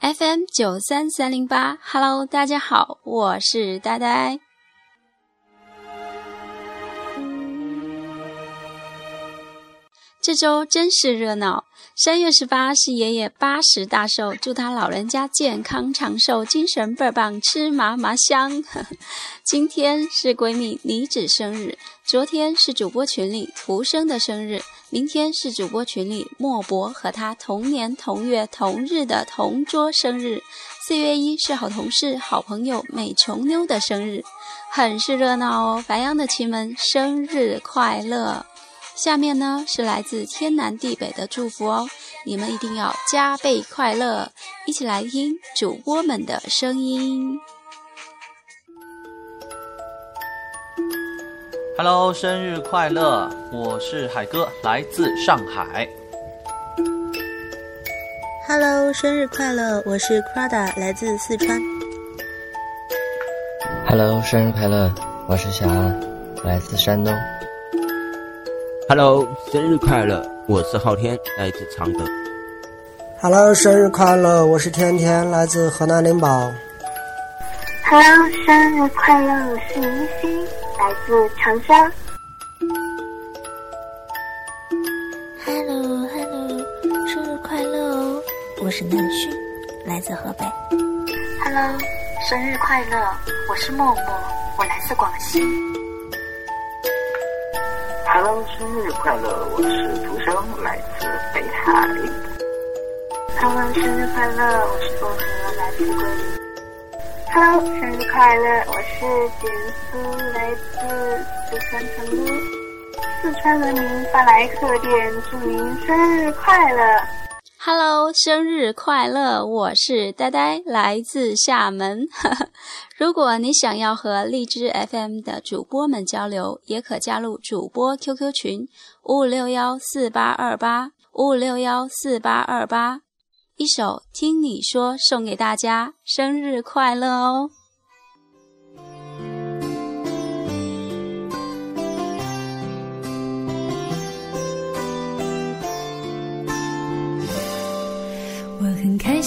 FM 九三三零八，Hello，大家好，我是呆呆。这周真是热闹！三月十八是爷爷八十大寿，祝他老人家健康长寿，精神倍儿棒，吃嘛嘛香。今天是闺蜜李芷生日，昨天是主播群里图生的生日，明天是主播群里莫博和他同年同月同日的同桌生日，四月一是好同事好朋友美琼妞的生日，很是热闹哦！白羊的亲们，生日快乐！下面呢是来自天南地北的祝福哦，你们一定要加倍快乐，一起来听主播们的声音。Hello，生日快乐！我是海哥，来自上海。Hello，生日快乐！我是 Krada，来自四川。Hello，生日快乐！我是小安，来自山东。Hello，生日快乐！我是昊天，来自常德。Hello，生日快乐！我是天天，来自河南灵宝。Hello，生日快乐！我是依稀，来自长沙。Hello，Hello，生日快乐哦！我是南旭，来自河北。Hello，生日快乐！我是默默，我来自广西。Hello，生日快乐！我是图生，来自北海。Hello，生日快乐！我是薄荷，来自桂林。Hello，生日快乐！我是简苏，来自四川成都。四川人民发来贺电，祝您生日快乐！Hello，生日快乐！我是呆呆，来自厦门。如果你想要和荔枝 FM 的主播们交流，也可加入主播 QQ 群五五六幺四八二八五五六幺四八二八。一首听你说送给大家，生日快乐哦！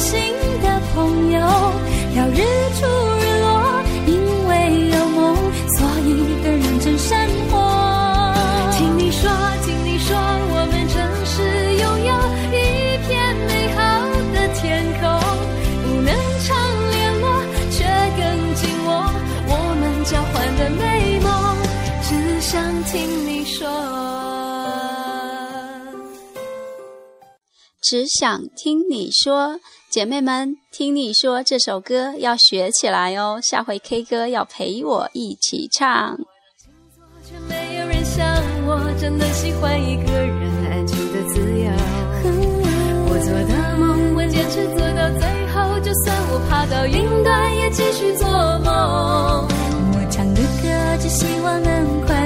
心的朋友，要日出日落，因为有梦，所以更认真生活。听你说，听你说，我们真是拥有一片美好的天空，不能常联络，却更紧握我们交换的美梦，只想听你说。只想听你说，姐妹们，听你说这首歌要学起来哦，下回 K 歌要陪我一起唱。却没有人像我，真的喜欢一个人安静的自由。我做的梦，我坚持做到最后，就算我爬到云端，也继续做梦。我唱的歌，只希望能快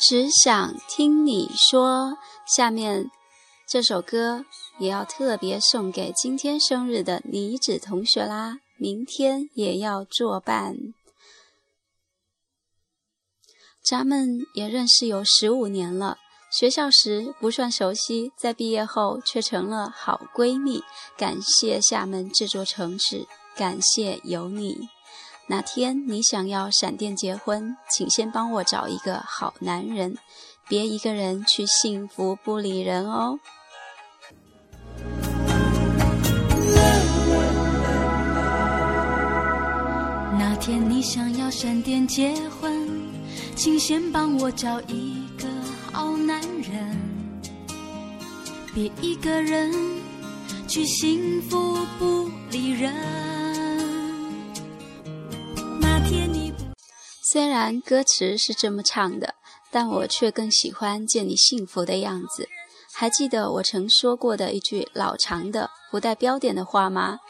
只想听你说。下面这首歌也要特别送给今天生日的妮子同学啦，明天也要作伴。咱们也认识有十五年了，学校时不算熟悉，在毕业后却成了好闺蜜。感谢厦门这座城市，感谢有你。哪天你想要闪电结婚，请先帮我找一个好男人，别一个人去幸福不理人哦。那天你想要闪电结婚，请先帮我找一个好男人，别一个人去幸福不理人。虽然歌词是这么唱的，但我却更喜欢见你幸福的样子。还记得我曾说过的一句老长的、不带标点的话吗？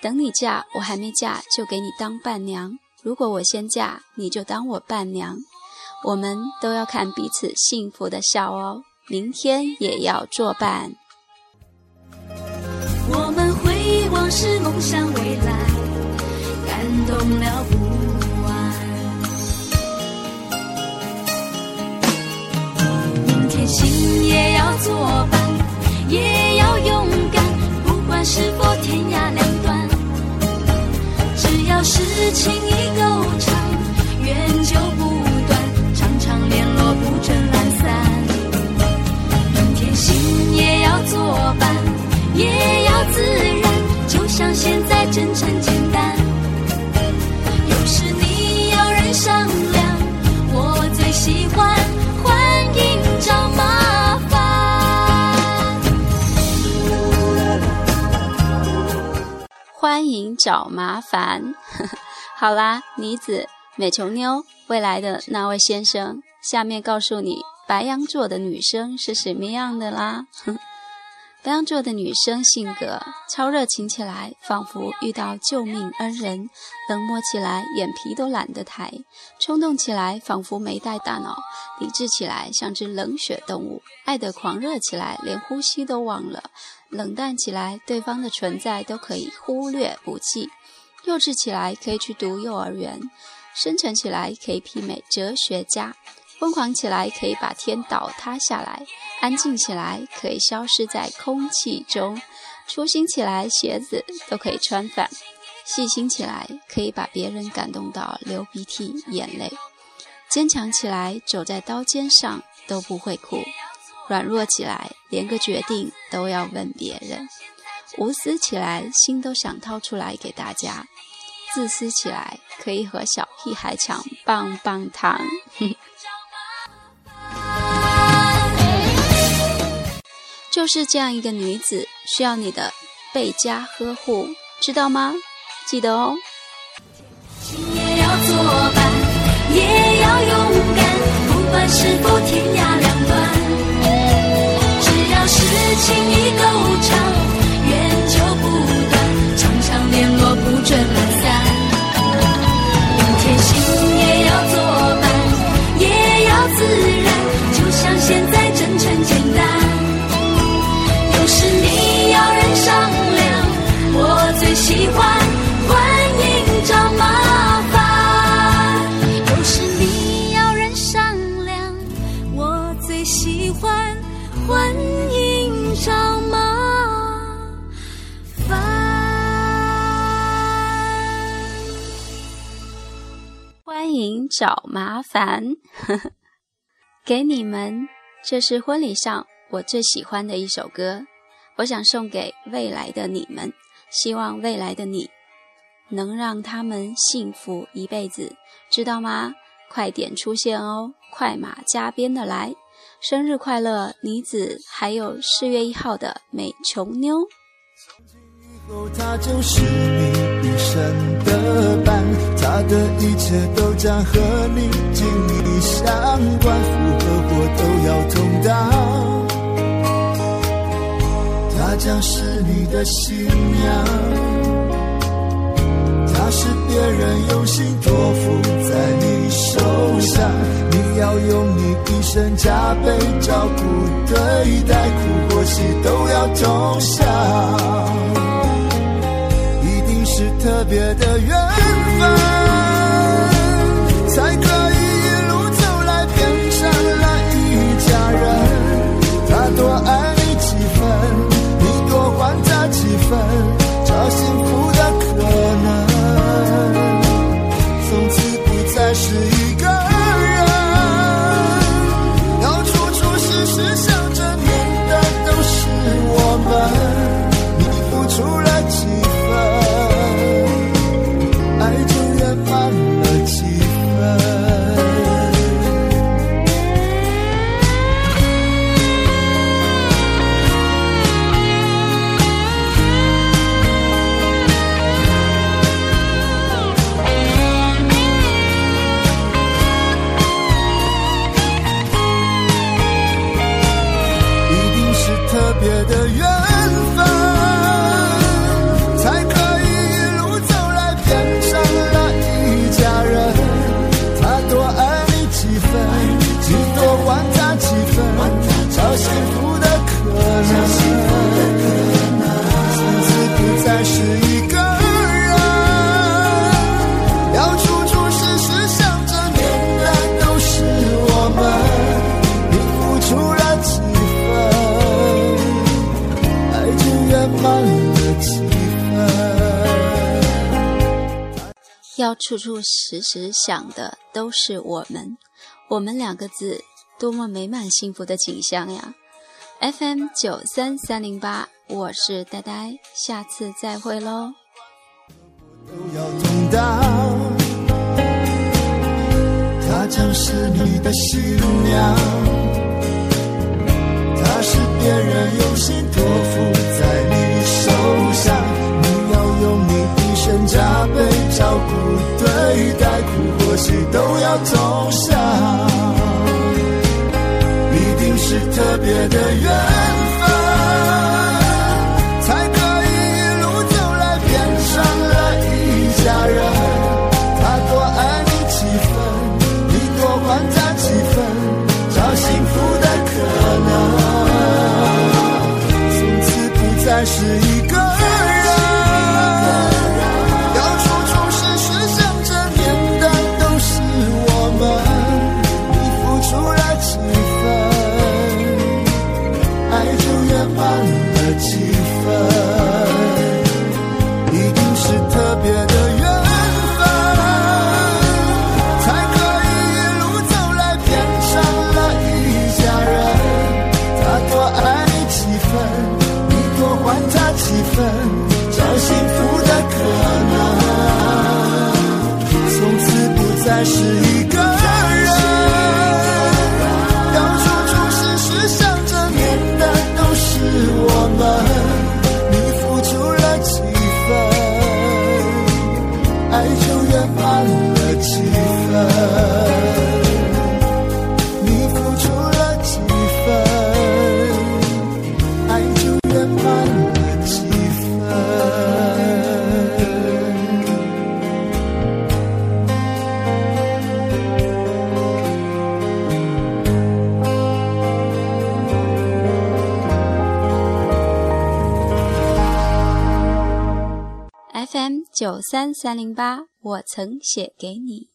等你嫁，我还没嫁，就给你当伴娘；如果我先嫁，你就当我伴娘。我们都要看彼此幸福的笑哦，明天也要作伴。我们回忆往事，梦想未来，感动了不？作伴，也要勇敢，不管是否天涯两端。只要是情意够长，缘就不断，常常联络不准懒散。明天心也要作伴，也要自然，就像现在真诚简单。欢迎找麻烦。好啦，妮子、美琼妞，未来的那位先生，下面告诉你白羊座的女生是什么样的啦。白羊座的女生性格超热情起来，仿佛遇到救命恩人；冷漠起来，眼皮都懒得抬；冲动起来，仿佛没带大脑；理智起来，像只冷血动物；爱得狂热起来，连呼吸都忘了；冷淡起来，对方的存在都可以忽略不计；幼稚起来，可以去读幼儿园；深沉起来，可以媲美哲学家。疯狂起来可以把天倒塌下来，安静起来可以消失在空气中，粗心起来鞋子都可以穿反，细心起来可以把别人感动到流鼻涕眼泪，坚强起来走在刀尖上都不会哭，软弱起来连个决定都要问别人，无私起来心都想掏出来给大家，自私起来可以和小屁孩抢棒棒糖。就是这样一个女子，需要你的倍加呵护，知道吗？记得哦。也要作伴，也要勇敢，不管是否天涯两端，情意够长，缘就不断，常常联络不准。找麻烦，给你们，这是婚礼上我最喜欢的一首歌，我想送给未来的你们。希望未来的你能让他们幸福一辈子，知道吗？快点出现哦，快马加鞭的来！生日快乐，妮子，还有四月一号的美琼妞。从今以后他就是你生的伴，他的一切都将和你紧密相关，福和祸都要同当。他将是你的新娘，他是别人用心托付在你手上，你要用你一生加倍照顾对待，苦或喜都要同享。是特别的缘分，要处处时时想的都是我们，我们两个字，多么美满幸福的景象呀！FM 九三三零八，我是呆呆，下次再会喽。她将是你的新娘，她是别人用心托付是一九三三零八，我曾写给你。